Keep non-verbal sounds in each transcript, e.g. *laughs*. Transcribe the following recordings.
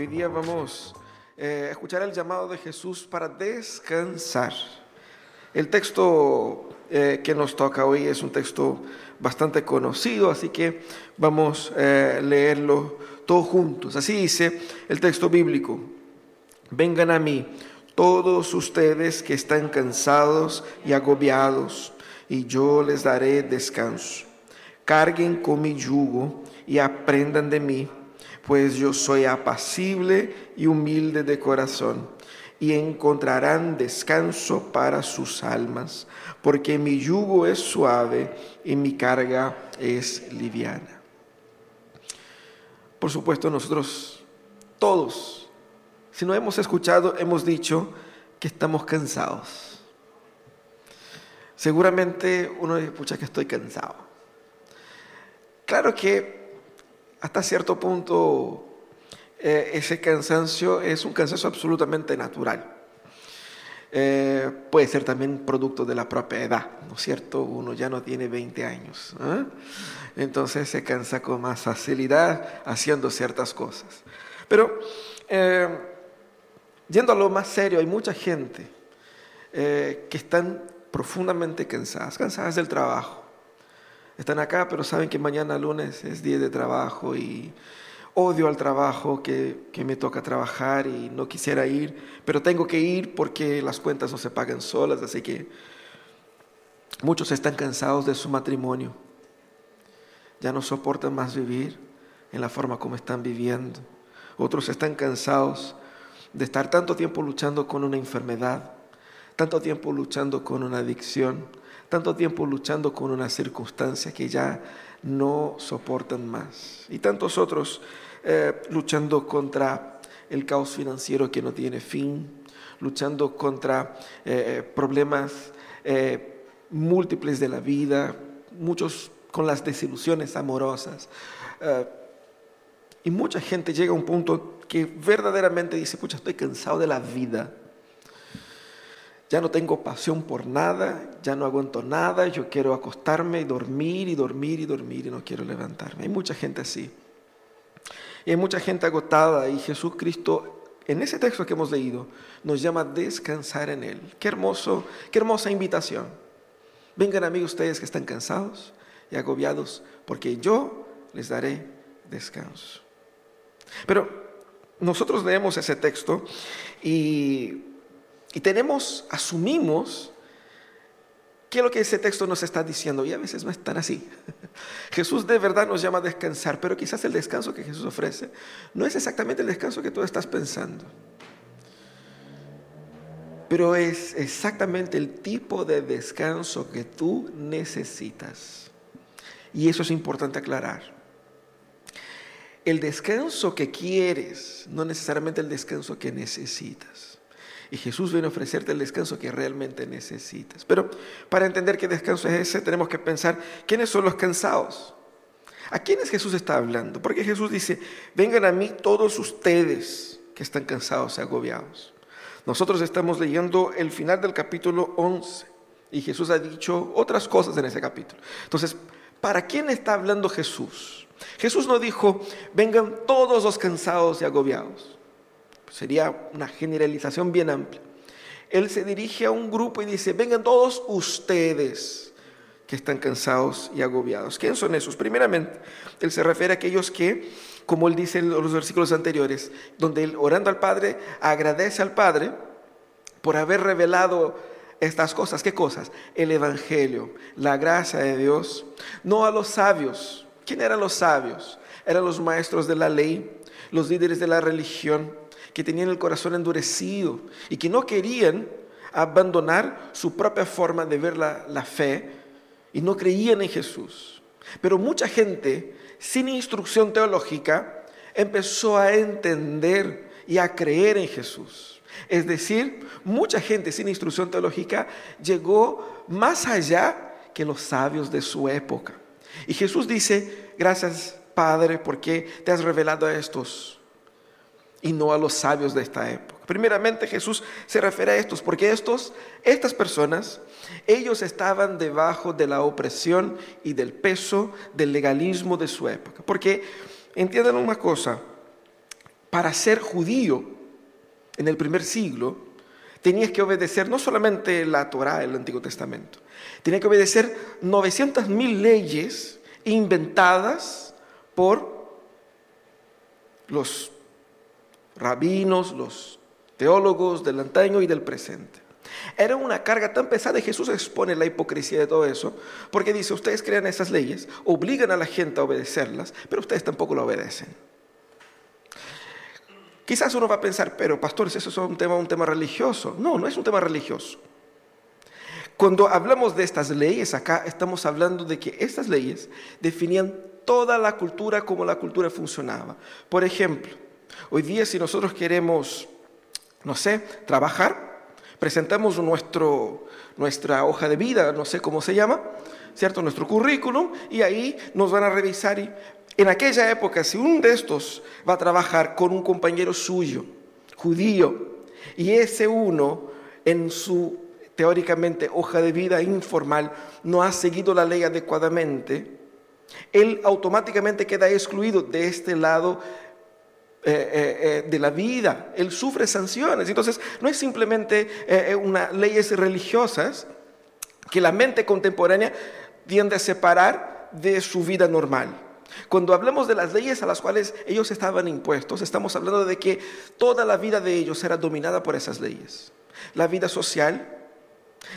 Hoy día vamos eh, a escuchar el llamado de Jesús para descansar. El texto eh, que nos toca hoy es un texto bastante conocido, así que vamos a eh, leerlo todos juntos. Así dice el texto bíblico. Vengan a mí todos ustedes que están cansados y agobiados, y yo les daré descanso. Carguen con mi yugo y aprendan de mí pues yo soy apacible y humilde de corazón, y encontrarán descanso para sus almas, porque mi yugo es suave y mi carga es liviana. Por supuesto, nosotros todos, si no hemos escuchado, hemos dicho que estamos cansados. Seguramente uno escucha que estoy cansado. Claro que hasta cierto punto eh, ese cansancio es un cansancio absolutamente natural. Eh, puede ser también producto de la propia edad, ¿no es cierto? Uno ya no tiene 20 años, ¿eh? entonces se cansa con más facilidad haciendo ciertas cosas. Pero yendo a lo más serio, hay mucha gente que están profundamente cansadas, cansadas del trabajo, están acá, pero saben que mañana lunes es día de trabajo y odio al trabajo, que, que, me toca trabajar y no quisiera ir, pero tengo que ir porque las cuentas no se pagan solas, así que muchos están cansados de su matrimonio, ya no soportan más vivir en la forma como están viviendo. Otros están cansados de estar tanto tiempo luchando con una enfermedad, tanto tiempo luchando con una adicción, tanto tiempo luchando con una circunstancia que ya no soportan más. Y tantos otros eh, luchando contra el caos financiero que no tiene fin, luchando contra eh, eh, problemas múltiples de la vida, muchos con las desilusiones amorosas. y mucha gente llega a un punto que verdaderamente dice, pucha, estoy cansado de la vida ya no tengo pasión por nada, ya no aguanto nada, yo quiero acostarme y dormir y dormir y dormir y no quiero levantarme. Hay mucha gente así. Y hay mucha gente agotada y Jesucristo, en ese texto que hemos leído, nos llama a descansar en Él. Qué hermoso, qué hermosa invitación. Vengan amigos ustedes que están cansados y agobiados, porque yo les daré descanso. Pero nosotros leemos ese texto y y tenemos, asumimos qué es lo que ese texto nos está diciendo. Y a veces no es tan así. *laughs* Jesús de verdad nos llama a descansar, pero quizás el descanso que Jesús ofrece no es exactamente el descanso que tú estás pensando. Pero es exactamente el tipo de descanso que tú necesitas. Y eso es importante aclarar. El descanso que quieres, no necesariamente el descanso que necesitas. Y Jesús viene a ofrecerte el descanso que realmente necesitas. Pero para entender qué descanso es ese, tenemos que pensar quiénes son los cansados. ¿A quiénes Jesús está hablando? Porque Jesús dice, vengan a mí todos ustedes que están cansados y agobiados. Nosotros estamos leyendo el final del capítulo 11 y Jesús ha dicho otras cosas en ese capítulo. Entonces, ¿para quién está hablando Jesús? Jesús no dijo, vengan todos los cansados y agobiados. Sería una generalización bien amplia. Él se dirige a un grupo y dice, vengan todos ustedes que están cansados y agobiados. ¿Quién son esos? Primeramente, Él se refiere a aquellos que, como Él dice en los versículos anteriores, donde Él orando al Padre, agradece al Padre por haber revelado estas cosas. ¿Qué cosas? El Evangelio, la gracia de Dios, no a los sabios. ¿Quién eran los sabios? Eran los maestros de la ley, los líderes de la religión, que tenían el corazón endurecido y que no querían abandonar su propia forma de ver la, fe y no creían en Jesús. Pero mucha gente sin instrucción teológica empezó a entender y a creer en Jesús. Es decir, mucha gente sin instrucción teológica llegó más allá que los sabios de su época. Y Jesús dice, gracias Padre, porque te has revelado a estos y no a los sabios de esta época. Primeramente Jesús se refiere a estos, porque estos, estas personas, ellos estaban debajo de la opresión y del peso del legalismo de su época. Porque entiendan una cosa, para ser judío en el primer siglo, tenías que obedecer no solamente la Torá del Antiguo Testamento, tenías que obedecer 900.000 leyes inventadas por los rabinos, los teólogos del antaño y del presente. Era una carga tan pesada y Jesús expone la hipocresía de todo eso, porque dice, ustedes crean esas leyes, obligan a la gente a obedecerlas, pero ustedes tampoco lo obedecen. Quizás uno va a pensar, pero pastores, eso es un tema, un tema religioso. No, no es un tema religioso. Cuando hablamos de estas leyes, acá estamos hablando de que estas leyes definían toda la cultura como la cultura funcionaba. Por ejemplo, hoy día si nosotros queremos, no sé, trabajar, presentamos nuestro, nuestra hoja de vida, no sé cómo se llama, ¿cierto? Nuestro currículum, y ahí nos van a revisar y en aquella época, si uno de estos va a trabajar con un compañero suyo, judío, y ese uno en su teóricamente hoja de vida informal no ha seguido la ley adecuadamente, él automáticamente queda excluido de este lado eh, eh, eh, de la vida, él sufre sanciones. Entonces, no es simplemente unas leyes religiosas que la mente contemporánea tiende a separar de su vida normal. Cuando hablamos de las leyes a las cuales ellos estaban impuestos, estamos hablando de que toda la vida de ellos era dominada por esas leyes. La vida social,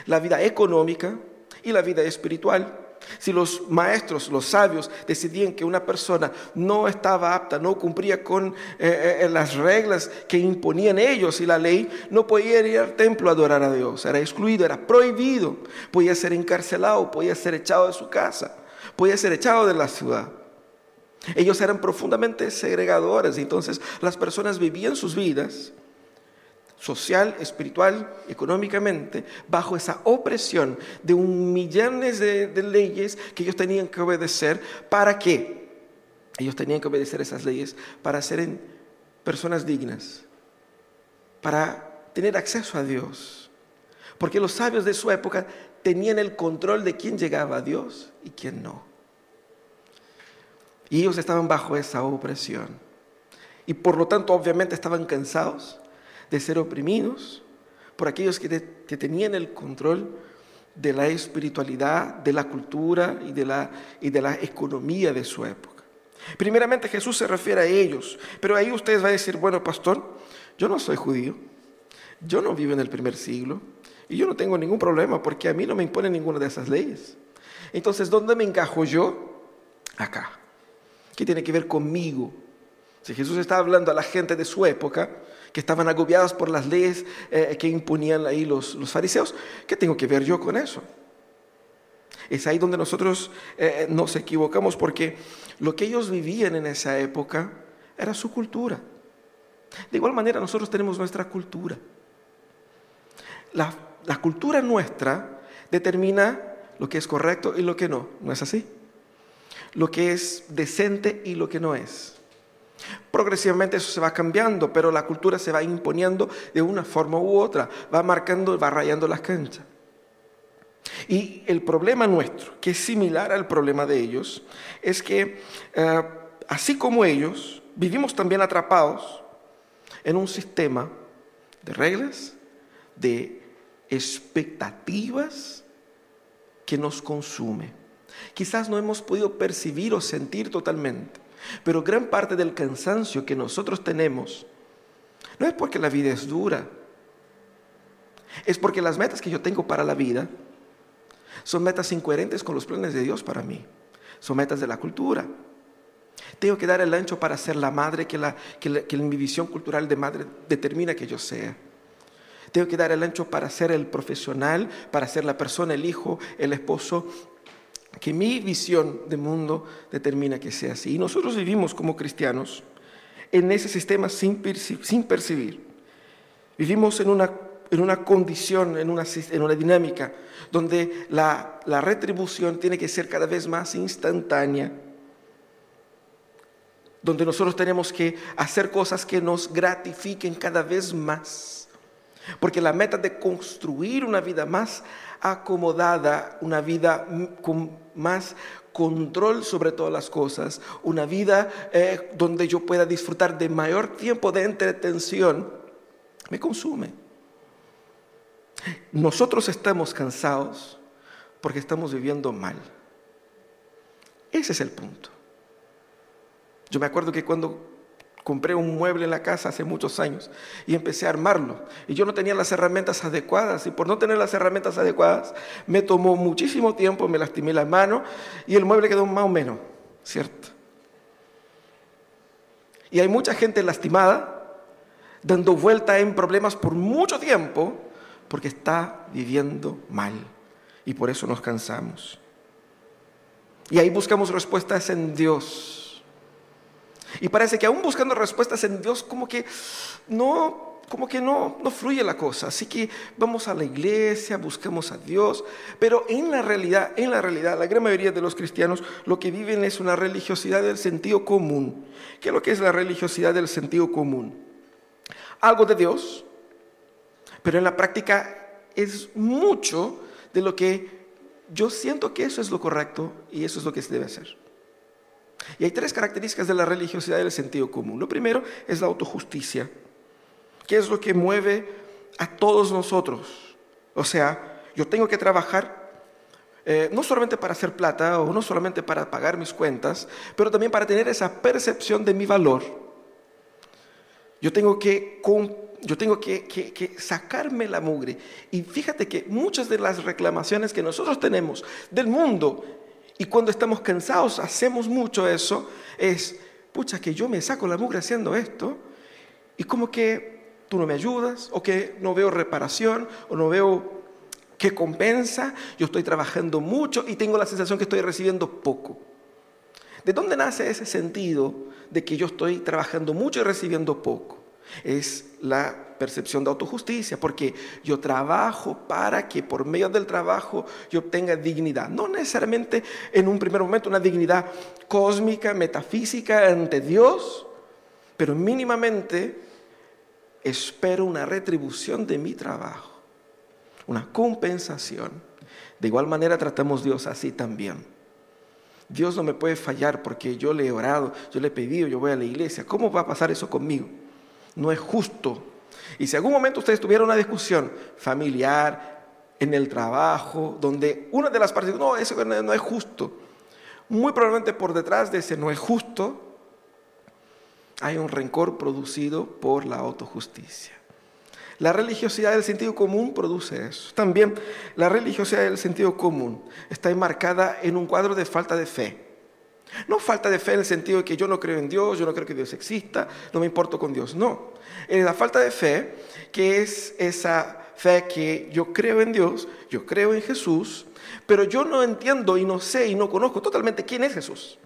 la vida económica y la vida espiritual. Si los maestros, los sabios, decidían que una persona no estaba apta, no cumplía con eh, eh, las reglas que imponían ellos y la ley, no podía ir al templo a adorar a Dios. Era excluido, era prohibido. Podía ser encarcelado, podía ser echado de su casa, podía ser echado de la ciudad. Ellos eran profundamente segregadores, entonces las personas vivían sus vidas social, espiritual, económicamente, bajo esa opresión de un millones de, de, leyes que ellos tenían que obedecer. ¿Para qué? Ellos tenían que obedecer esas leyes para ser personas dignas, para tener acceso a Dios. Porque los sabios de su época tenían el control de quién llegaba a Dios y quién no. Y ellos estaban bajo esa opresión. Y por lo tanto, obviamente, estaban cansados de ser oprimidos por aquellos que, tenían el control de la espiritualidad, de la cultura y de la, y de la economía de su época. Primeramente Jesús se refiere a ellos, pero ahí ustedes van a decir, bueno, pastor, yo no soy judío, yo no vivo en el primer siglo y yo no tengo ningún problema porque a mí no me impone ninguna de esas leyes. Entonces, ¿dónde me encajo yo? Acá. ¿Qué tiene que ver conmigo? Si Jesús está hablando a la gente de su época, que estaban agobiadas por las leyes eh, que imponían ahí los, fariseos, ¿qué tengo que ver yo con eso? Es ahí donde nosotros eh, nos equivocamos porque lo que ellos vivían en esa época era su cultura. De igual manera nosotros tenemos nuestra cultura. la cultura nuestra determina lo que es correcto y lo que no. ¿No es así? lo que es decente y lo que no es. Progresivamente eso se va cambiando, pero la cultura se va imponiendo de una forma u otra, va marcando, va rayando las canchas. Y el problema nuestro, que es similar al problema de ellos, es que eh, así como ellos, vivimos también atrapados en un sistema de reglas, de expectativas que nos consume. Quizás no hemos podido percibir o sentir totalmente, pero gran parte del cansancio que nosotros tenemos no es porque la vida es dura, es porque las metas que yo tengo para la vida son metas incoherentes con los planes de Dios para mí, son metas de la cultura. Tengo que dar el ancho para ser la madre que, la, que mi visión cultural de madre determina que yo sea. Tengo que dar el ancho para ser el profesional, para ser la persona, el hijo, el esposo que mi visión de mundo determina que sea así. Y nosotros vivimos como cristianos en ese sistema sin, percibir. Vivimos en una, en una condición, en una, en una dinámica donde la, la retribución tiene que ser cada vez más instantánea donde nosotros tenemos que hacer cosas que nos gratifiquen cada vez más. Porque la meta de construir una vida más acomodada, una vida con más control sobre todas las cosas, una vida eh, donde yo pueda disfrutar de mayor tiempo de entretención, me consume. Nosotros estamos cansados porque estamos viviendo mal. Ese es el punto. Yo me acuerdo que cuando compré un mueble en la casa hace muchos años y empecé a armarlo. Y yo no tenía las herramientas adecuadas y por no tener las herramientas adecuadas me tomó muchísimo tiempo, me lastimé la mano y el mueble quedó más o menos, ¿cierto? Y hay mucha gente lastimada dando vuelta en problemas por mucho tiempo porque está viviendo mal y por eso nos cansamos. Y ahí buscamos respuestas en Dios y parece que aún buscando respuestas en Dios, como que no, como que no, no fluye la cosa. Así que vamos a la iglesia, buscamos a Dios, pero en la realidad, en la realidad, la gran mayoría de los cristianos lo que viven es una religiosidad del sentido común. ¿Qué es lo que es la religiosidad del sentido común? Algo de Dios, pero en la práctica es mucho de lo que yo siento que eso es lo correcto y eso es lo que se debe hacer. Y hay tres características de la religiosidad del sentido común. Lo primero es la autojusticia, que es lo que mueve a todos nosotros. O sea, yo tengo que trabajar eh, no solamente para hacer plata o no solamente para pagar mis cuentas, pero también para tener esa percepción de mi valor. Yo tengo que, yo tengo que sacarme la mugre. Y fíjate que muchas de las reclamaciones que nosotros tenemos del mundo y cuando estamos cansados, hacemos mucho eso, es, pucha, que yo me saco la mugre haciendo esto, y como que tú no me ayudas, o que no veo reparación, o no veo qué compensa, yo estoy trabajando mucho y tengo la sensación que estoy recibiendo poco. ¿De dónde nace ese sentido de que yo estoy trabajando mucho y recibiendo poco? Es la percepción de autojusticia, porque yo trabajo para que por medio del trabajo yo obtenga dignidad. No necesariamente en un primer momento una dignidad cósmica, metafísica ante Dios, pero mínimamente espero una retribución de mi trabajo, una compensación. De igual manera tratamos Dios así también. Dios no me puede fallar porque yo le he orado, yo le he pedido, yo voy a la iglesia. ¿Cómo va a pasar eso conmigo? No es justo. Y si algún momento ustedes tuvieron una discusión familiar, en el trabajo, donde una de las partes, no, eso no es justo. Muy probablemente por detrás de ese no es justo, hay un rencor producido por la autojusticia. La religiosidad del sentido común produce eso. También la religiosidad del sentido común está enmarcada en un cuadro de falta de fe. No falta de fe en el sentido de que yo no creo en Dios, yo no creo que Dios exista, no me importo con Dios. No. Es la falta de fe que es esa fe que yo creo en Dios, yo creo en Jesús, pero yo no entiendo y no sé y no conozco totalmente quién es Jesús.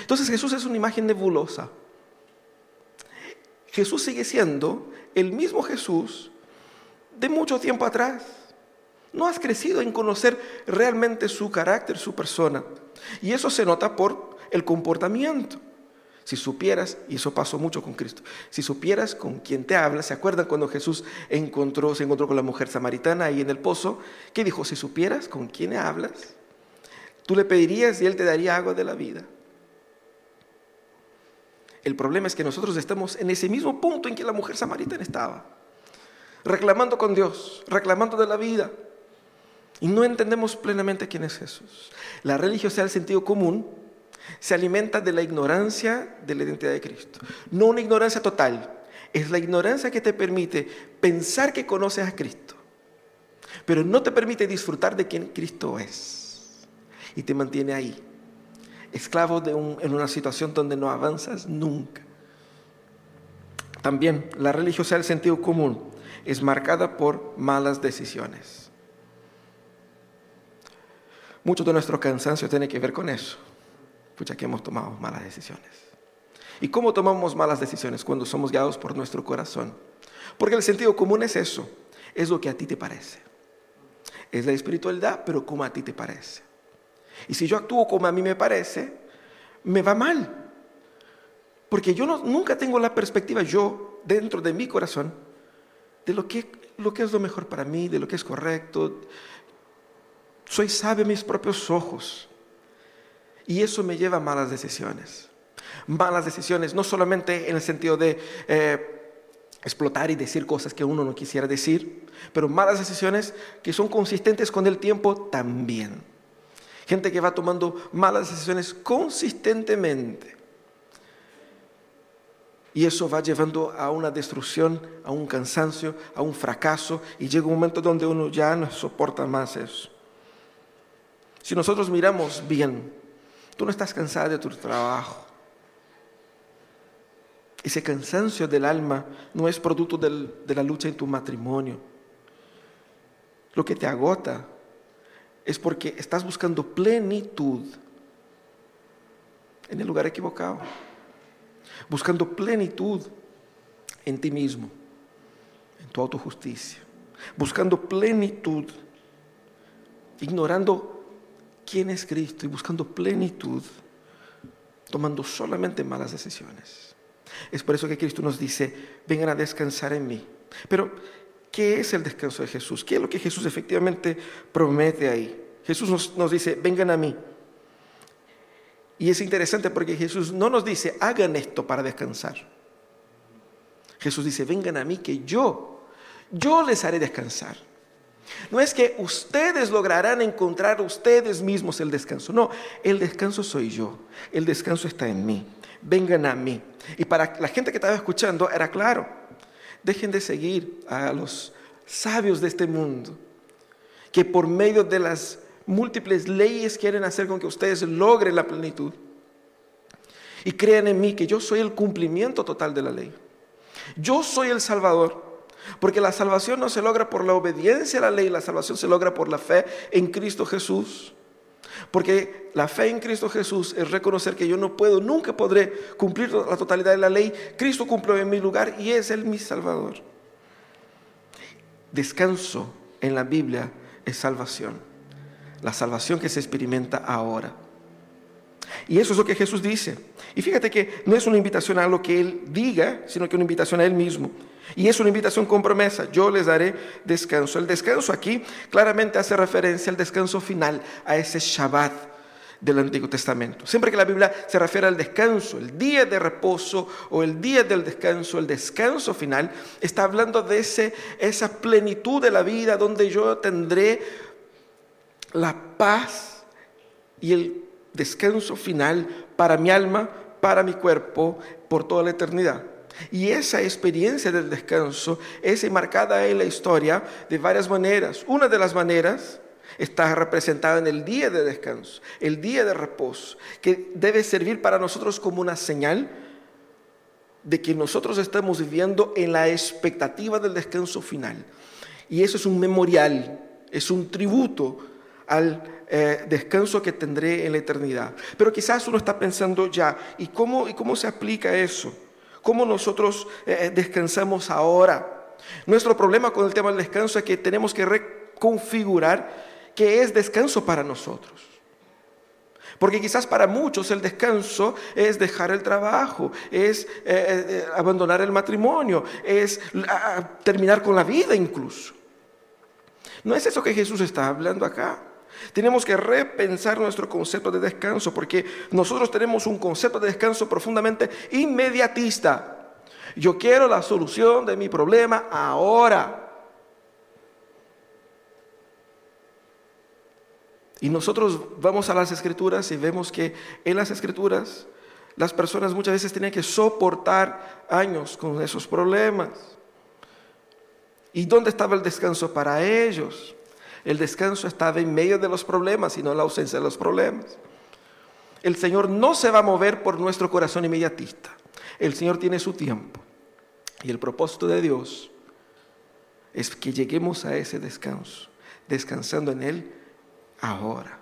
Entonces Jesús es una imagen nebulosa. Jesús sigue siendo el mismo Jesús de mucho tiempo atrás. No has crecido en conocer realmente su carácter, su persona. Y eso se nota por el comportamiento. Si supieras, y eso pasó mucho con Cristo, si supieras con quién te habla, ¿se acuerdan cuando Jesús encontró, se encontró con la mujer samaritana ahí en el pozo? ¿Qué dijo? Si supieras con quién hablas, tú le pedirías y él te daría agua de la vida. El problema es que nosotros estamos en ese mismo punto en que la mujer samaritana estaba, reclamando con Dios, reclamando de la vida, y no entendemos plenamente quién es Jesús. La religiosidad del sentido común se alimenta de la ignorancia de la identidad de Cristo. No una ignorancia total, es la ignorancia que te permite pensar que conoces a Cristo, pero no te permite disfrutar de quién Cristo es. Y te mantiene ahí, esclavo de en una situación donde no avanzas nunca. También la religiosidad del sentido común es marcada por malas decisiones. Mucho de nuestro cansancio tiene que ver con eso. Pucha, que hemos tomado malas decisiones. ¿Y cómo tomamos malas decisiones? Cuando somos guiados por nuestro corazón. Porque el sentido común es eso. Es lo que a ti te parece. Es la espiritualidad, pero como a ti te parece. Y si yo actúo como a mí me parece, me va mal. Porque yo nunca tengo la perspectiva, yo, dentro de mi corazón, de lo que, lo que es lo mejor para mí, de lo que es correcto, soy sabio a mis propios ojos. Y eso me lleva a malas decisiones. Malas decisiones, no solamente en el sentido de eh, explotar y decir cosas que uno no quisiera decir, pero malas decisiones que son consistentes con el tiempo también. Gente que va tomando malas decisiones consistentemente. Y eso va llevando a una destrucción, a un cansancio, a un fracaso. Y llega un momento donde uno ya no soporta más eso. Si nosotros miramos bien, tú no estás cansada de tu trabajo. Ese cansancio del alma no es producto de la lucha en tu matrimonio. Lo que te agota es porque estás buscando plenitud en el lugar equivocado buscando plenitud en ti mismo, en tu autojusticia, buscando plenitud, ignorando quién es Cristo y buscando plenitud, tomando solamente malas decisiones. Es por eso que Cristo nos dice, vengan a descansar en mí. Pero, ¿qué es el descanso de Jesús? ¿Qué es lo que Jesús efectivamente promete ahí? Jesús nos, nos dice, vengan a mí y es interesante porque Jesús no nos dice, hagan esto para descansar. Jesús dice, vengan a mí que yo, yo les haré descansar. No es que ustedes lograrán encontrar ustedes mismos el descanso. No, el descanso soy yo. El descanso está en mí. Vengan a mí. Y para la gente que estaba escuchando era claro. Dejen de seguir a los sabios de este mundo, que por medio de las múltiples leyes quieren hacer con que ustedes logren la plenitud. Y crean en mí que yo soy el cumplimiento total de la ley. Yo soy el Salvador. Porque la salvación no se logra por la obediencia a la ley, la salvación se logra por la fe en Cristo Jesús. Porque la fe en Cristo Jesús es reconocer que yo no puedo, nunca podré cumplir la totalidad de la ley. Cristo cumplió en mi lugar y es Él mi Salvador. Descanso en la Biblia es salvación la salvación que se experimenta ahora. Y eso es lo que Jesús dice. Y fíjate que no es una invitación a lo que Él diga, sino que una invitación a Él mismo. Y es una invitación con promesa. Yo les daré descanso. El descanso aquí claramente hace referencia al descanso final, a ese Shabbat del Antiguo Testamento. Siempre que la Biblia se refiere al descanso, el día de reposo o el día del descanso, el descanso final, está hablando de ese, esa plenitud de la vida donde yo tendré la paz y el descanso final para mi alma, para mi cuerpo, por toda la eternidad. Y esa experiencia del descanso es enmarcada en la historia de varias maneras. Una de las maneras está representada en el día de descanso, el día de reposo, que debe servir para nosotros como una señal de que nosotros estamos viviendo en la expectativa del descanso final. Y eso es un memorial, es un tributo al eh, descanso que tendré en la eternidad. Pero quizás uno está pensando ya, ¿y cómo, y cómo se aplica eso? ¿Cómo nosotros eh, eh, descansamos ahora? Nuestro problema con el tema del descanso es que tenemos que reconfigurar qué es descanso para nosotros. Porque quizás para muchos el descanso es dejar el trabajo, es abandonar el matrimonio, es terminar con la vida incluso. No es eso que Jesús está hablando acá. Tenemos que repensar nuestro concepto de descanso porque nosotros tenemos un concepto de descanso profundamente inmediatista. Yo quiero la solución de mi problema ahora. Y nosotros vamos a las escrituras y vemos que en las escrituras las personas muchas veces tienen que soportar años con esos problemas. ¿Y dónde estaba el descanso para ellos? El descanso estaba en medio de los problemas y no en la ausencia de los problemas. El Señor no se va a mover por nuestro corazón inmediatista. El Señor tiene su tiempo. Y el propósito de Dios es que lleguemos a ese descanso, descansando en Él ahora.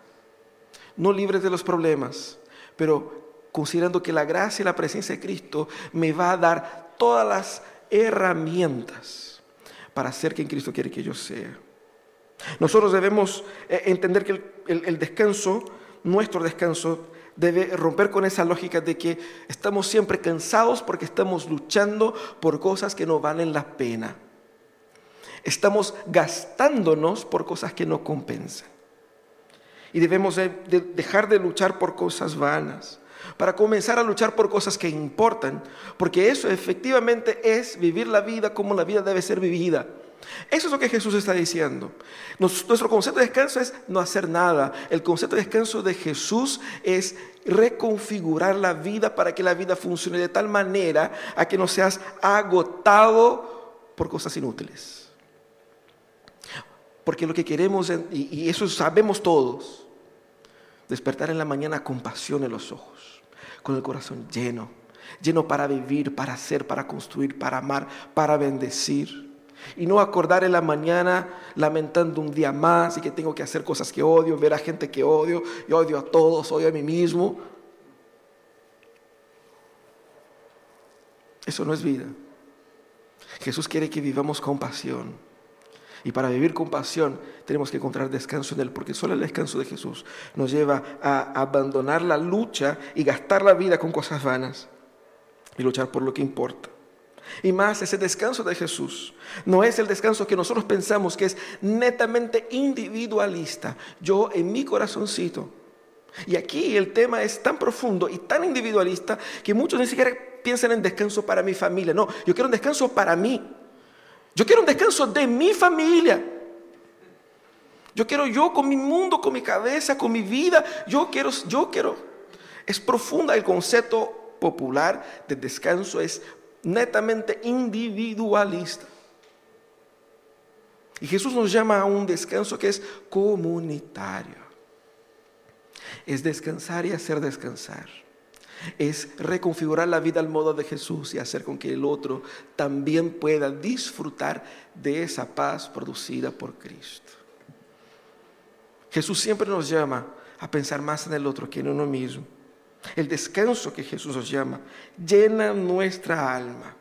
No libres de los problemas, pero considerando que la gracia y la presencia de Cristo me va a dar todas las herramientas para ser quien Cristo quiere que yo sea. Nosotros debemos eh, entender que el, descanso, nuestro descanso, debe romper con esa lógica de que estamos siempre cansados porque estamos luchando por cosas que no valen la pena. Estamos gastándonos por cosas que no compensan. y debemos dejar de luchar por cosas vanas para comenzar a luchar por cosas que importan, porque eso efectivamente es vivir la vida como la vida debe ser vivida. Eso es lo que Jesús está diciendo. Nuestro concepto de descanso es no hacer nada. El concepto de descanso de Jesús es reconfigurar la vida para que la vida funcione de tal manera a que no seas agotado por cosas inútiles. Porque lo que queremos, y eso sabemos todos, despertar en la mañana con pasión en los ojos, con el corazón lleno, lleno para vivir, para hacer, para construir, para amar, para bendecir y no acordar en la mañana lamentando un día más y que tengo que hacer cosas que odio, ver a gente que odio, yo odio a todos, odio a mí mismo. Eso no es vida. Jesús quiere que vivamos con pasión. Y para vivir con pasión tenemos que encontrar descanso en Él, porque solo el descanso de Jesús nos lleva a abandonar la lucha y gastar la vida con cosas vanas y luchar por lo que importa. Y más, ese descanso de Jesús no es el descanso que nosotros pensamos que es netamente individualista. Yo en mi corazoncito. Y aquí el tema es tan profundo y tan individualista que muchos ni siquiera piensan en descanso para mi familia. No, yo quiero un descanso para mí. Yo quiero un descanso de mi familia. Yo quiero yo con mi mundo, con mi cabeza, con mi vida. Yo quiero, yo quiero. Es profunda el concepto popular de descanso, es netamente individualista. Y Jesús nos llama a un descanso que es comunitario. Es descansar y hacer descansar. Es reconfigurar la vida al modo de Jesús y hacer con que el otro también pueda disfrutar de esa paz producida por Cristo. Jesús siempre nos llama a pensar más en el otro que en uno mismo. El descanso que Jesús nos llama llena nuestra alma.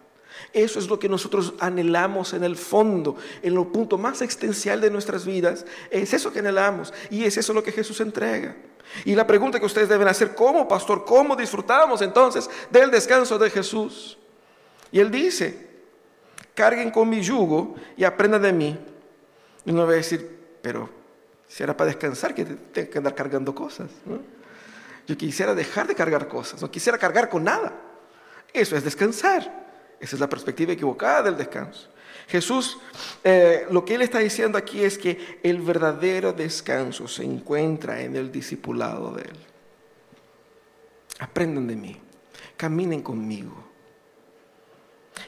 Eso es lo que nosotros anhelamos en el fondo, en lo punto más existencial de nuestras vidas. Es eso que anhelamos y es eso lo que Jesús entrega. Y la pregunta que ustedes deben hacer, ¿cómo, pastor? ¿Cómo disfrutamos entonces del descanso de Jesús? Y él dice, carguen con mi yugo y aprendan de mí. Y uno va a decir, pero si era para descansar, que tengo que andar cargando cosas. ¿no? Yo quisiera dejar de cargar cosas, no quisiera cargar con nada. Eso es descansar. Esa es la perspectiva equivocada del descanso. Jesús, eh, lo que él está diciendo aquí es que el verdadero descanso se encuentra en el discipulado de él. Aprendan de mí, caminen conmigo.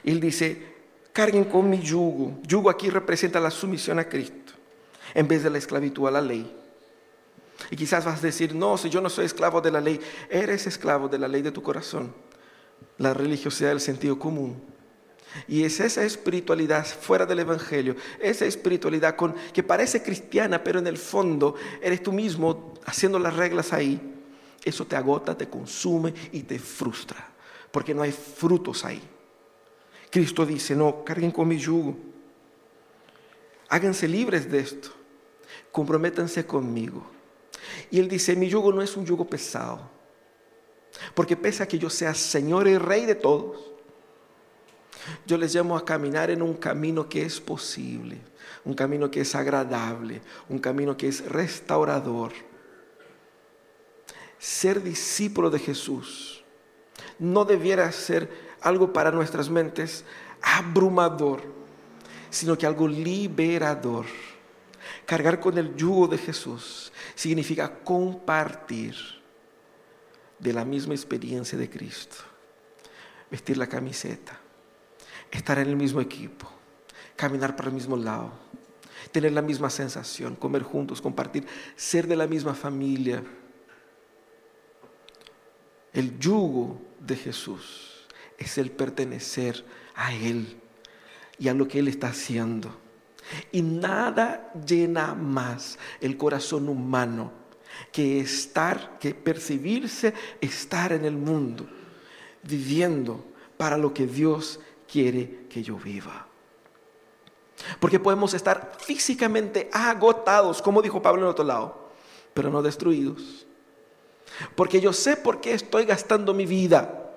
Él dice, carguen con mi yugo. Yugo aquí representa la sumisión a Cristo en vez de la esclavitud a la ley. Y quizás vas a decir, no, si yo no soy esclavo de la ley, eres esclavo de la ley de tu corazón, la religiosidad del sentido común. Y es esa espiritualidad fuera del Evangelio, esa espiritualidad con, que parece cristiana, pero en el fondo eres tú mismo haciendo las reglas ahí. Eso te agota, te consume y te frustra, porque no hay frutos ahí. Cristo dice, no, carguen con mi yugo, háganse libres de esto, comprométanse conmigo. Y él dice, mi yugo no es un yugo pesado, porque pese a que yo sea Señor y Rey de todos, yo les llamo a caminar en un camino que es posible, un camino que es agradable, un camino que es restaurador. Ser discípulo de Jesús no debiera ser algo para nuestras mentes abrumador, sino que algo liberador. Cargar con el yugo de Jesús significa compartir de la misma experiencia de Cristo. Vestir la camiseta, estar en el mismo equipo, caminar por el mismo lado, tener la misma sensación, comer juntos, compartir, ser de la misma familia. El yugo de Jesús es el pertenecer a Él y a lo que Él está haciendo. Y nada llena más el corazón humano que estar, que percibirse estar en el mundo, viviendo para lo que Dios quiere que yo viva. Porque podemos estar físicamente agotados, como dijo Pablo en otro lado, pero no destruidos. Porque yo sé por qué estoy gastando mi vida.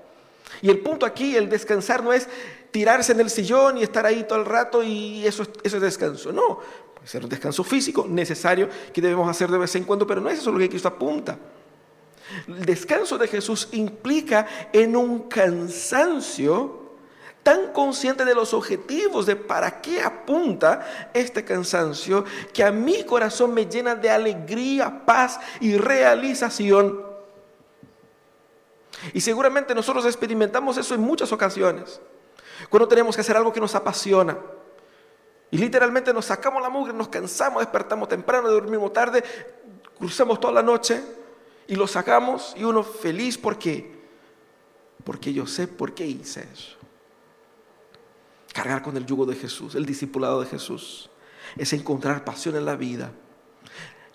Y el punto aquí, el descansar, no es tirarse en el sillón y estar ahí todo el rato y eso, eso es descanso. No, Puede ser un descanso físico necesario que debemos hacer de vez en cuando, pero no es eso lo que Cristo apunta. El descanso de Jesús implica en un cansancio tan consciente de los objetivos, de para qué apunta este cansancio, que a mi corazón me llena de alegría, paz y realización. Y seguramente nosotros experimentamos eso en muchas ocasiones, cuando tenemos que hacer algo que nos apasiona. Y literalmente nos sacamos la mugre, nos cansamos, despertamos temprano, dormimos tarde, cruzamos toda la noche y lo sacamos y uno feliz, ¿por qué? Porque yo sé por qué hice eso. Cargar con el yugo de Jesús, el discipulado de Jesús, es encontrar pasión en la vida,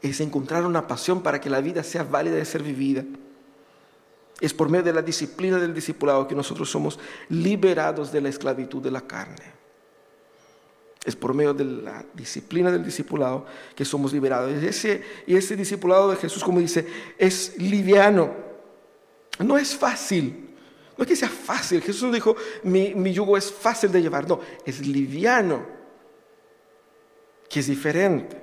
es encontrar una pasión para que la vida sea válida de ser vivida. Es por medio de la disciplina del discipulado que nosotros somos liberados de la esclavitud de la carne. Es por medio de la disciplina del discipulado que somos liberados. Y ese, y ese discipulado de Jesús, como dice, es liviano. No es fácil. No es que sea fácil. Jesús dijo, mi, mi yugo es fácil de llevar. No, es liviano. Que es diferente.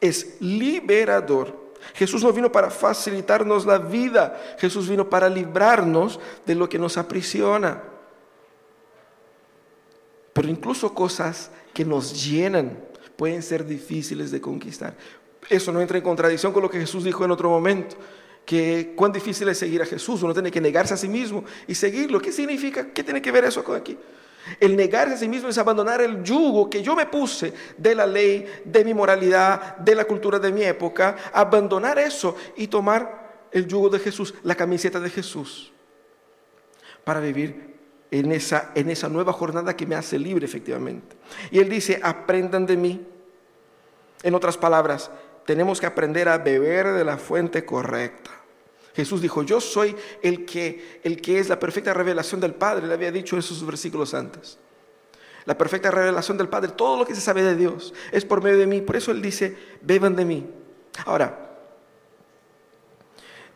Es liberador. Jesús no vino para facilitarnos la vida. Jesús vino para librarnos de lo que nos aprisiona. Pero incluso cosas que nos llenan pueden ser difíciles de conquistar. Eso no entra en contradicción con lo que Jesús dijo en otro momento, que cuán difícil es seguir a Jesús, uno tiene que negarse a sí mismo y seguirlo. ¿Qué significa? ¿Qué tiene que ver eso con aquí? El negarse a sí mismo es abandonar el yugo que yo me puse de la ley, de mi moralidad, de la cultura de mi época, abandonar eso y tomar el yugo de Jesús, la camiseta de Jesús, para vivir en esa, en esa nueva jornada que me hace libre efectivamente. Y él dice, aprendan de mí. En otras palabras, tenemos que aprender a beber de la fuente correcta. Jesús dijo, yo soy el que, el que es la perfecta revelación del Padre, le había dicho esos versículos antes. La perfecta revelación del Padre, todo lo que se sabe de Dios es por medio de mí. Por eso Él dice, beban de mí. Ahora,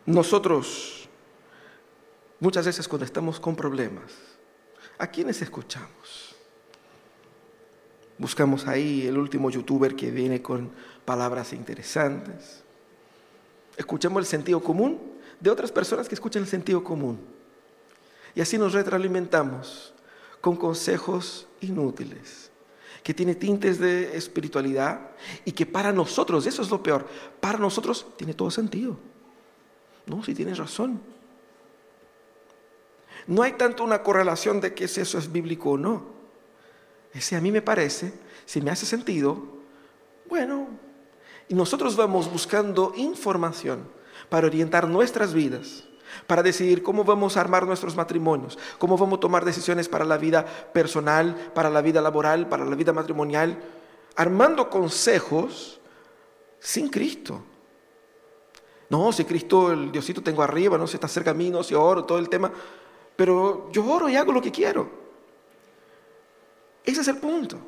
nosotros muchas veces cuando estamos con problemas, ¿A quiénes escuchamos? Buscamos ahí el último youtuber que viene con palabras interesantes. Escuchamos el sentido común de otras personas que escuchan el sentido común. Y así nos retroalimentamos con consejos inútiles, que tiene tintes de espiritualidad y que para nosotros, eso es lo peor, para nosotros tiene todo sentido. No, si tienes razón. No hay tanto una correlación de que si eso es bíblico o no. Si a mí me parece, si me hace sentido, bueno, y nosotros vamos buscando información para orientar nuestras vidas, para decidir cómo vamos a armar nuestros matrimonios, cómo vamos a tomar decisiones para la vida personal, para la vida laboral, para la vida matrimonial, armando consejos sin Cristo. No, si Cristo, el Diosito tengo arriba, no se está cerca a mí, no se oro, todo el tema pero yo oro y hago lo que quiero. Ese es el punto.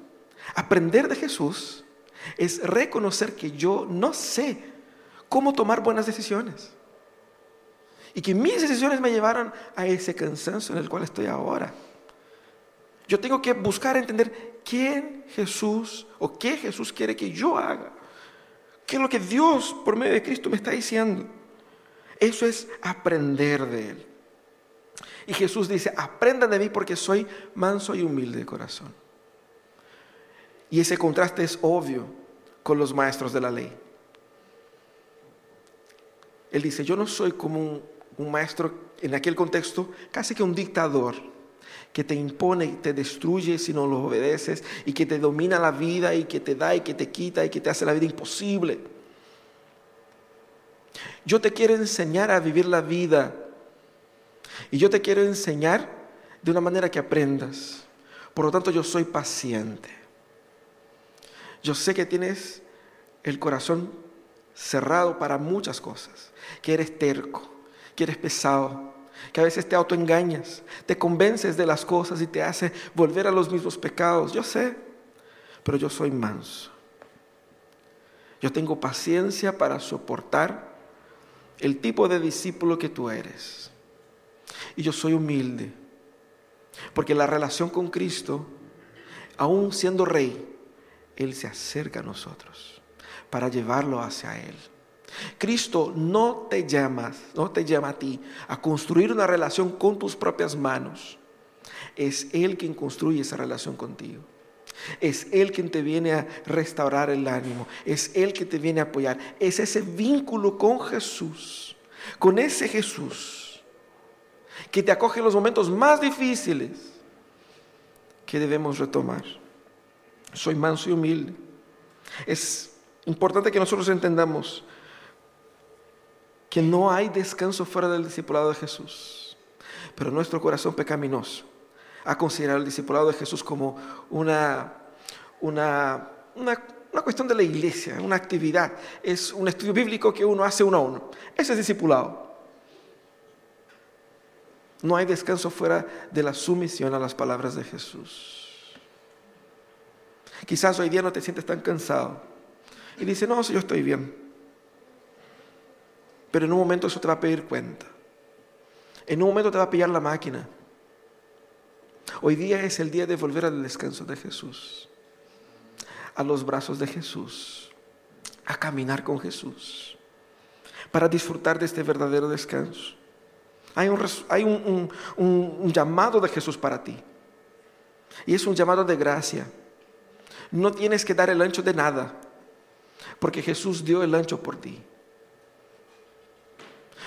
Aprender de Jesús es reconocer que yo no sé cómo tomar buenas decisiones. Y que mis decisiones me llevaron a ese cansancio en el cual estoy ahora. Yo tengo que buscar entender quién Jesús o qué Jesús quiere que yo haga. ¿Qué es lo que Dios por medio de Cristo me está diciendo? Eso es aprender de Él. Y Jesús dice, aprendan de mí porque soy manso y humilde de corazón. Y ese contraste es obvio con los maestros de la ley. Él dice, yo no soy como un, maestro en aquel contexto, casi que un dictador que te impone y te destruye si no lo obedeces y que te domina la vida y que te da y que te quita y que te hace la vida imposible. Yo te quiero enseñar a vivir la vida y yo te quiero enseñar de una manera que aprendas. Por lo tanto, yo soy paciente. Yo sé que tienes el corazón cerrado para muchas cosas, que eres terco, que eres pesado, que a veces te autoengañas, te convences de las cosas y te hace volver a los mismos pecados. Yo sé, pero yo soy manso. Yo tengo paciencia para soportar el tipo de discípulo que tú eres. Y yo soy humilde. Porque la relación con Cristo, aún siendo rey, Él se acerca a nosotros para llevarlo hacia Él. Cristo no te llama, no te llama a ti a construir una relación con tus propias manos. Es Él quien construye esa relación contigo. Es Él quien te viene a restaurar el ánimo. Es Él que te viene a apoyar. Es ese vínculo con Jesús, con ese Jesús, que te acoge en los momentos más difíciles que debemos retomar. Soy manso y humilde. Es importante que nosotros entendamos que no hay descanso fuera del discipulado de Jesús. Pero nuestro corazón pecaminoso ha considerado el discipulado de Jesús como una, una, una, cuestión de la iglesia, una actividad. Es un estudio bíblico que uno hace uno a uno. Ese es discipulado. No hay descanso fuera de la sumisión a las palabras de Jesús. Quizás hoy día no te sientes tan cansado y dices, no, yo estoy bien. Pero en un momento eso te va a pedir cuenta. En un momento te va a pillar la máquina. Hoy día es el día de volver al descanso de Jesús, a los brazos de Jesús, a caminar con Jesús, para disfrutar de este verdadero descanso. Hay, un, hay un llamado de Jesús para ti. Y es un llamado de gracia. No tienes que dar el ancho de nada, porque Jesús dio el ancho por ti.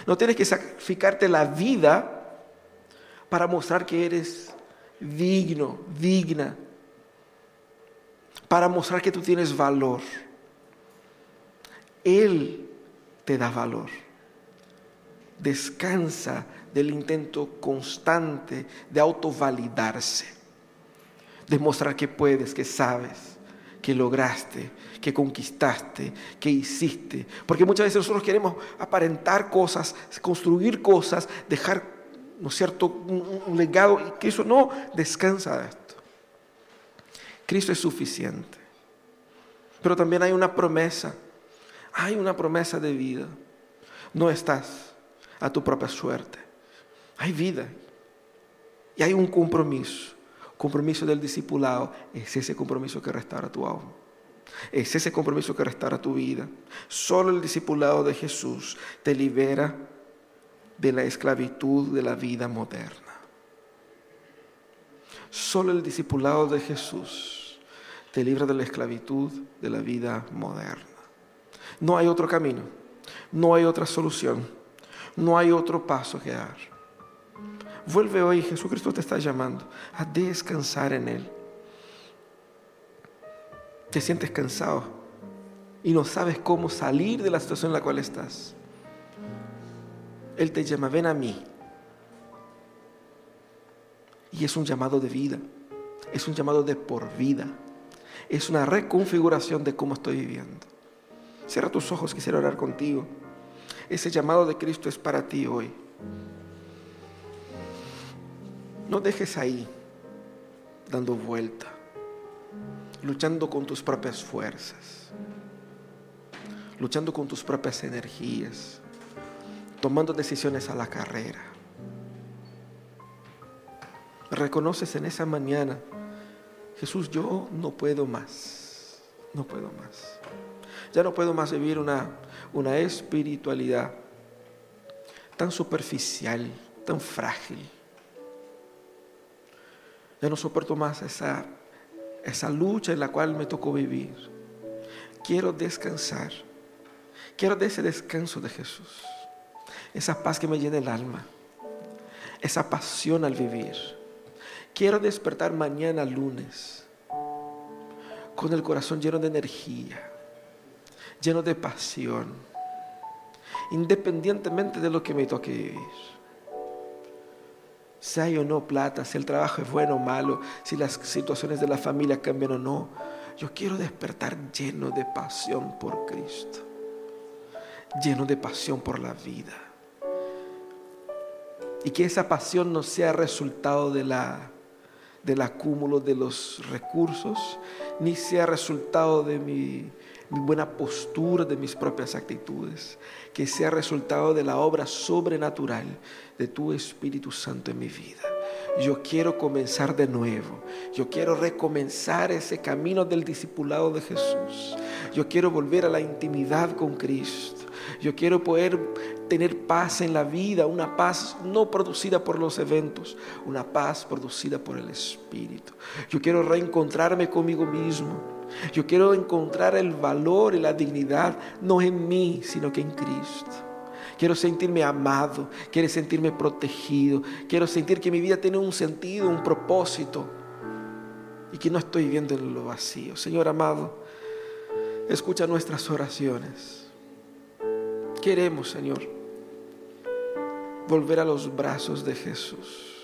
No tienes que sacrificarte la vida para mostrar que eres digno, digna, para mostrar que tú tienes valor. Él te da valor. Descansa del intento constante de autovalidarse, de mostrar que puedes, que sabes, que lograste, que conquistaste, que hiciste. Porque muchas veces nosotros queremos aparentar cosas, construir cosas, dejar, ¿no cierto?, un, legado y eso no descansa de esto. Cristo es suficiente. Pero también hay una promesa, hay una promesa de vida. No estás a tu propia suerte. Hay vida y hay un compromiso compromiso del discipulado es ese compromiso que restaura tu alma. Es ese compromiso que restaura tu vida. Solo el discipulado de Jesús te libera de la esclavitud de la vida moderna. Solo el discipulado de Jesús te libra de la esclavitud de la vida moderna. No hay otro camino, no hay otra solución, no hay otro paso que dar. Vuelve hoy, Jesucristo te está llamando a descansar en Él. Te sientes cansado y no sabes cómo salir de la situación en la cual estás. Él te llama, ven a mí. Y es un llamado de vida, es un llamado de por vida, es una reconfiguración de cómo estoy viviendo. Cierra tus ojos, quisiera orar contigo. Ese llamado de Cristo es para ti hoy. No dejes ahí dando vuelta, luchando con tus propias fuerzas, luchando con tus propias energías, tomando decisiones a la carrera. Reconoces en esa mañana, Jesús, yo no puedo más, no puedo más. Ya no puedo más vivir una, una espiritualidad tan superficial, tan frágil ya no soporto más esa, esa lucha en la cual me tocó vivir. Quiero descansar. Quiero de ese descanso de Jesús. Esa paz que me llena el alma. Esa pasión al vivir. Quiero despertar mañana lunes con el corazón lleno de energía, lleno de pasión, independientemente de lo que me toque vivir si hay o no plata, si el trabajo es bueno o malo, si las situaciones de la familia cambian o no. Yo quiero despertar lleno de pasión por Cristo, lleno de pasión por la vida. Y que esa pasión no sea resultado de la, del acúmulo de los recursos, ni sea resultado de mi buena postura de mis propias actitudes, que sea resultado de la obra sobrenatural de tu Espíritu Santo en mi vida. yo quiero comenzar de nuevo. Yo quiero recomenzar ese camino del discipulado de Jesús. Yo quiero volver a la intimidad con Cristo. Yo quiero poder tener paz en la vida, una paz no producida por los eventos, una paz producida por el Espíritu. Yo quiero reencontrarme conmigo mismo. Yo quiero encontrar el valor y la dignidad no en mí, sino que en Cristo. Quiero sentirme amado, quiero sentirme protegido, quiero sentir que mi vida tiene un sentido, un propósito y que no estoy viviendo en lo vacío. Señor amado, escucha nuestras oraciones. Queremos, Señor, volver a los brazos de Jesús.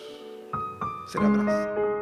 Ser abrazo.